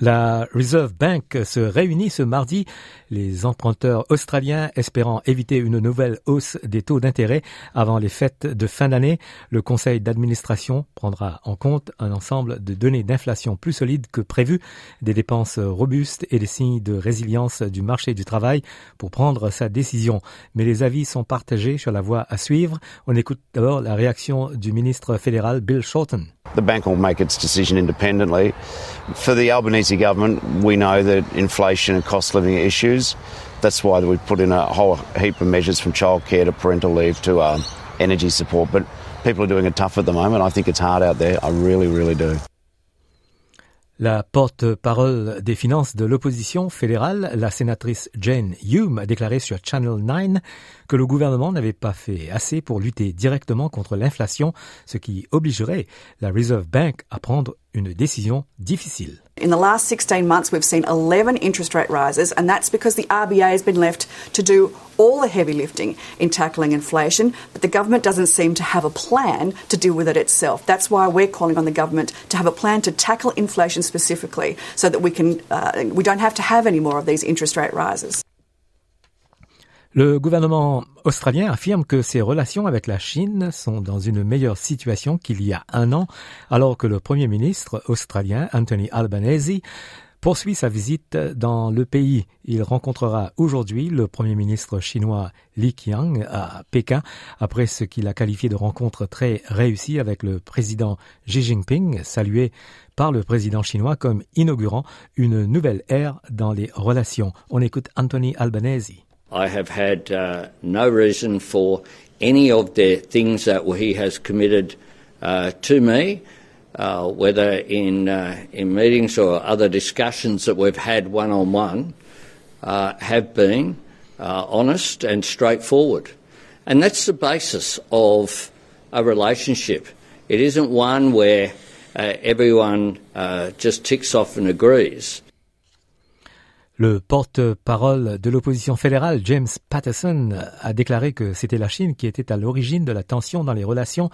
La Reserve Bank se réunit ce mardi, les emprunteurs australiens espérant éviter une nouvelle hausse des taux d'intérêt avant les fêtes de fin d'année. Le conseil d'administration prendra en compte un ensemble de données d'inflation plus solides que prévu, des dépenses robustes et des signes de résilience du marché du travail pour prendre sa décision. Mais les avis sont partagés sur la voie à suivre. On écoute d'abord la réaction du ministre fédéral Bill Shorten. The bank will make its decision independently. For the Albanese government, we know that inflation and cost living are issues. That's why we've put in a whole heap of measures from childcare to parental leave to um, energy support. But people are doing it tough at the moment. I think it's hard out there. I really, really do. La porte-parole des finances de l'opposition fédérale, la sénatrice Jane Hume, a déclaré sur Channel 9 que le gouvernement n'avait pas fait assez pour lutter directement contre l'inflation, ce qui obligerait la Reserve Bank à prendre une décision difficile. In the last 16 months, we've seen 11 interest rate rises, and that's because the RBA has been left to do all the heavy lifting in tackling inflation, but the government doesn't seem to have a plan to deal with it itself. That's why we're calling on the government to have a plan to tackle inflation specifically, so that we can uh, we don't have to have any more of these interest rate rises. Le gouvernement australien affirme que ses relations avec la Chine sont dans une meilleure situation qu'il y a un an, alors que le Premier ministre australien Anthony Albanese poursuit sa visite dans le pays. Il rencontrera aujourd'hui le Premier ministre chinois Li Qiang à Pékin, après ce qu'il a qualifié de rencontre très réussie avec le président Xi Jinping, salué par le président chinois comme inaugurant une nouvelle ère dans les relations. On écoute Anthony Albanese. I have had uh, no reason for any of the things that he has committed uh, to me, uh, whether in uh, in meetings or other discussions that we've had one on one, have been uh, honest and straightforward, and that's the basis of a relationship. It isn't one where uh, everyone just ticks off and agrees. Le porte-parole de l'opposition fédérale, James Patterson, a déclaré que c'était la Chine qui était à l'origine de la tension dans les relations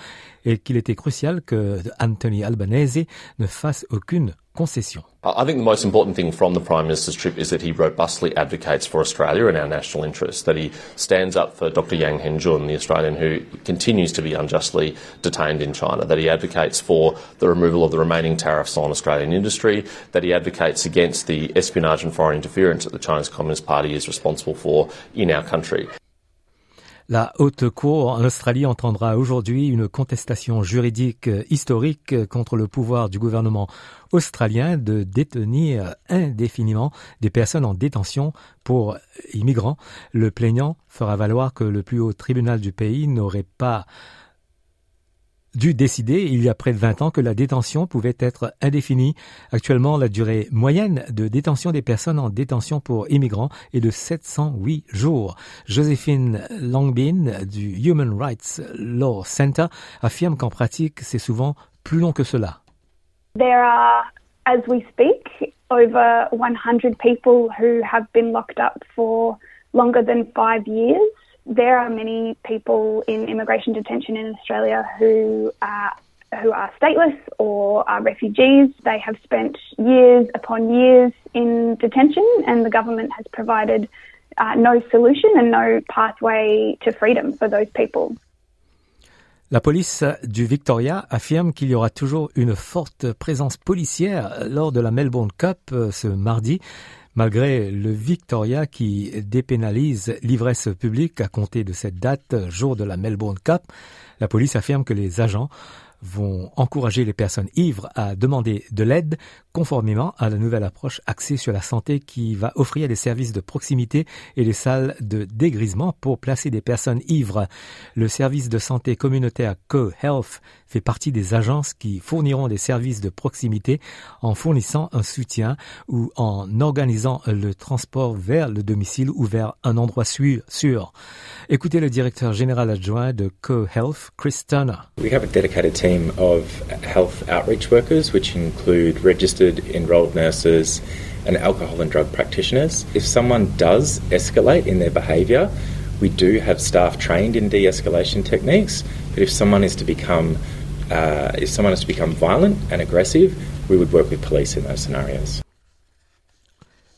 et qu'il était crucial que Anthony Albanese ne fasse aucune concession. I think the most important thing from the Prime Minister's trip is that he robustly advocates for Australia and our national interests, that he stands up for Dr Yang Henjun, the Australian who continues to be unjustly detained in China, that he advocates for the removal of the remaining tariffs on Australian industry, that he advocates against the espionage and foreign interference that the Chinese Communist Party is responsible for in our country. La Haute Cour en Australie entendra aujourd'hui une contestation juridique historique contre le pouvoir du gouvernement australien de détenir indéfiniment des personnes en détention pour immigrants. Le plaignant fera valoir que le plus haut tribunal du pays n'aurait pas dû décider il y a près de 20 ans que la détention pouvait être indéfinie. Actuellement, la durée moyenne de détention des personnes en détention pour immigrants est de 708 jours. Joséphine Longbin du Human Rights Law Center affirme qu'en pratique, c'est souvent plus long que cela. There are, as we speak, over 100 people who have been locked up for longer than five years. There are many people in immigration detention in Australia who are who are stateless or are refugees. They have spent years upon years in detention, and the government has provided uh, no solution and no pathway to freedom for those people. La police du Victoria affirme qu'il y aura toujours une forte présence policière lors de la Melbourne Cup euh, ce mardi malgré le Victoria qui dépénalise l'ivresse publique à compter de cette date, jour de la Melbourne Cup. La police affirme que les agents vont encourager les personnes ivres à demander de l'aide conformément à la nouvelle approche axée sur la santé qui va offrir des services de proximité et des salles de dégrisement pour placer des personnes ivres. Le service de santé communautaire Co-Health fait partie des agences qui fourniront des services de proximité en fournissant un soutien ou en organisant le transport vers le domicile ou vers un endroit sûr. Écoutez le directeur général adjoint de Co-Health, Chris Turner. We have a dedicated team of health outreach workers which include registered enrolled nurses and alcohol and drug practitioners. If someone does escalate in their behaviour, we do have staff trained in de-escalation techniques. But if someone is to become uh, if someone is to become violent and aggressive, we would work with police in those scenarios.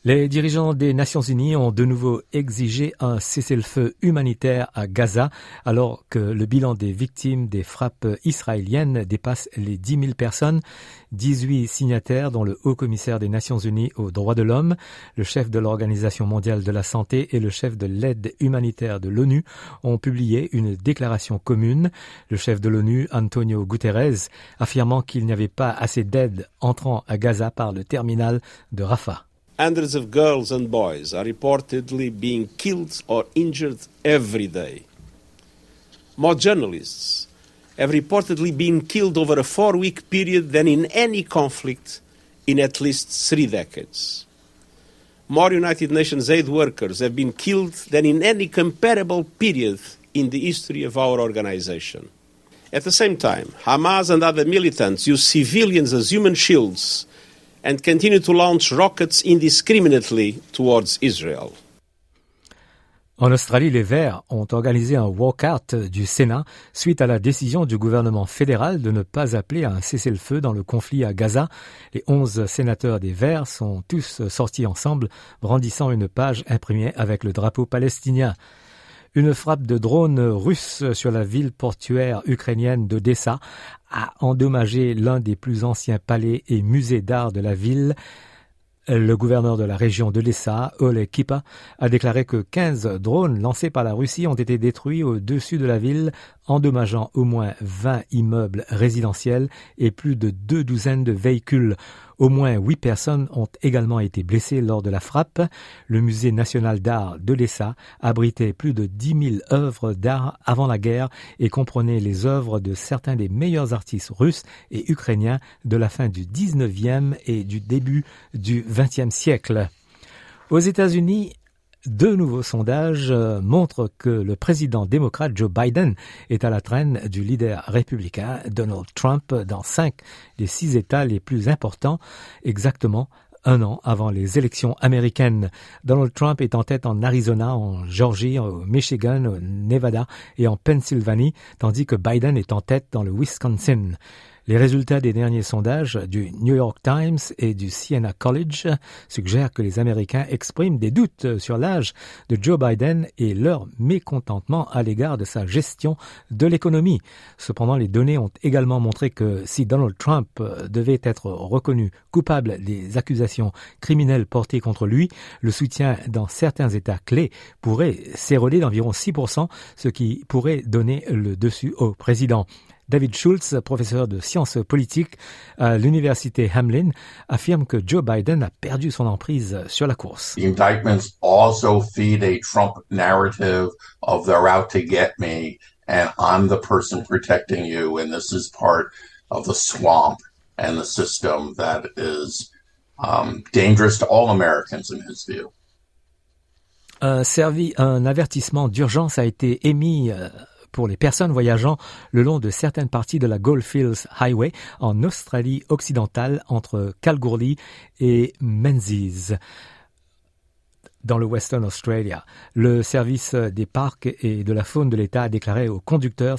Les dirigeants des Nations Unies ont de nouveau exigé un cessez-le-feu humanitaire à Gaza alors que le bilan des victimes des frappes israéliennes dépasse les 10 000 personnes. 18 signataires dont le haut commissaire des Nations Unies aux droits de l'homme, le chef de l'Organisation mondiale de la santé et le chef de l'aide humanitaire de l'ONU ont publié une déclaration commune. Le chef de l'ONU, Antonio Guterres, affirmant qu'il n'y avait pas assez d'aide entrant à Gaza par le terminal de Rafah. Hundreds of girls and boys are reportedly being killed or injured every day. More journalists have reportedly been killed over a four week period than in any conflict in at least three decades. More United Nations aid workers have been killed than in any comparable period in the history of our organization. At the same time, Hamas and other militants use civilians as human shields and continue to launch rockets indiscriminately towards Israel. En Australie, les Verts ont organisé un walkout du Sénat suite à la décision du gouvernement fédéral de ne pas appeler à un cessez-le-feu dans le conflit à Gaza. Les onze sénateurs des Verts sont tous sortis ensemble, brandissant une page imprimée avec le drapeau palestinien. Une frappe de drone russe sur la ville portuaire ukrainienne d'Odessa a endommagé l'un des plus anciens palais et musées d'art de la ville. Le gouverneur de la région de l'Essa, Ole Kipa, a déclaré que 15 drones lancés par la Russie ont été détruits au-dessus de la ville, endommageant au moins 20 immeubles résidentiels et plus de deux douzaines de véhicules. Au moins huit personnes ont également été blessées lors de la frappe. Le musée national d'art de l'ESA abritait plus de 10 000 œuvres d'art avant la guerre et comprenait les œuvres de certains des meilleurs artistes russes et ukrainiens de la fin du 19e et du début du 20e siècle. Aux États-Unis, deux nouveaux sondages euh, montrent que le président démocrate Joe Biden est à la traîne du leader républicain Donald Trump dans cinq des six États les plus importants, exactement un an avant les élections américaines. Donald Trump est en tête en Arizona, en Georgie, au Michigan, au Nevada et en Pennsylvanie, tandis que Biden est en tête dans le Wisconsin. Les résultats des derniers sondages du New York Times et du Siena College suggèrent que les Américains expriment des doutes sur l'âge de Joe Biden et leur mécontentement à l'égard de sa gestion de l'économie. Cependant, les données ont également montré que si Donald Trump devait être reconnu coupable des accusations criminelles portées contre lui, le soutien dans certains États clés pourrait s'éroder d'environ 6%, ce qui pourrait donner le dessus au président. David Schultz, professeur de sciences politiques à l'université Hamlin, affirme que Joe Biden a perdu son emprise sur la course. The indictments also feed a Trump narrative of they're out to get me and I'm the person protecting you and this is part of the swamp and the system that is um, dangerous to all Americans in his view. Un, servi, un avertissement d'urgence a été émis euh, pour les personnes voyageant le long de certaines parties de la Goldfields Highway en Australie occidentale entre Kalgoorlie et Menzies dans le Western Australia. Le service des parcs et de la faune de l'État a déclaré aux conducteurs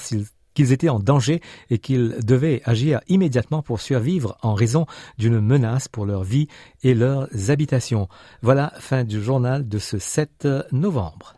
qu'ils étaient en danger et qu'ils devaient agir immédiatement pour survivre en raison d'une menace pour leur vie et leurs habitations. Voilà, fin du journal de ce 7 novembre.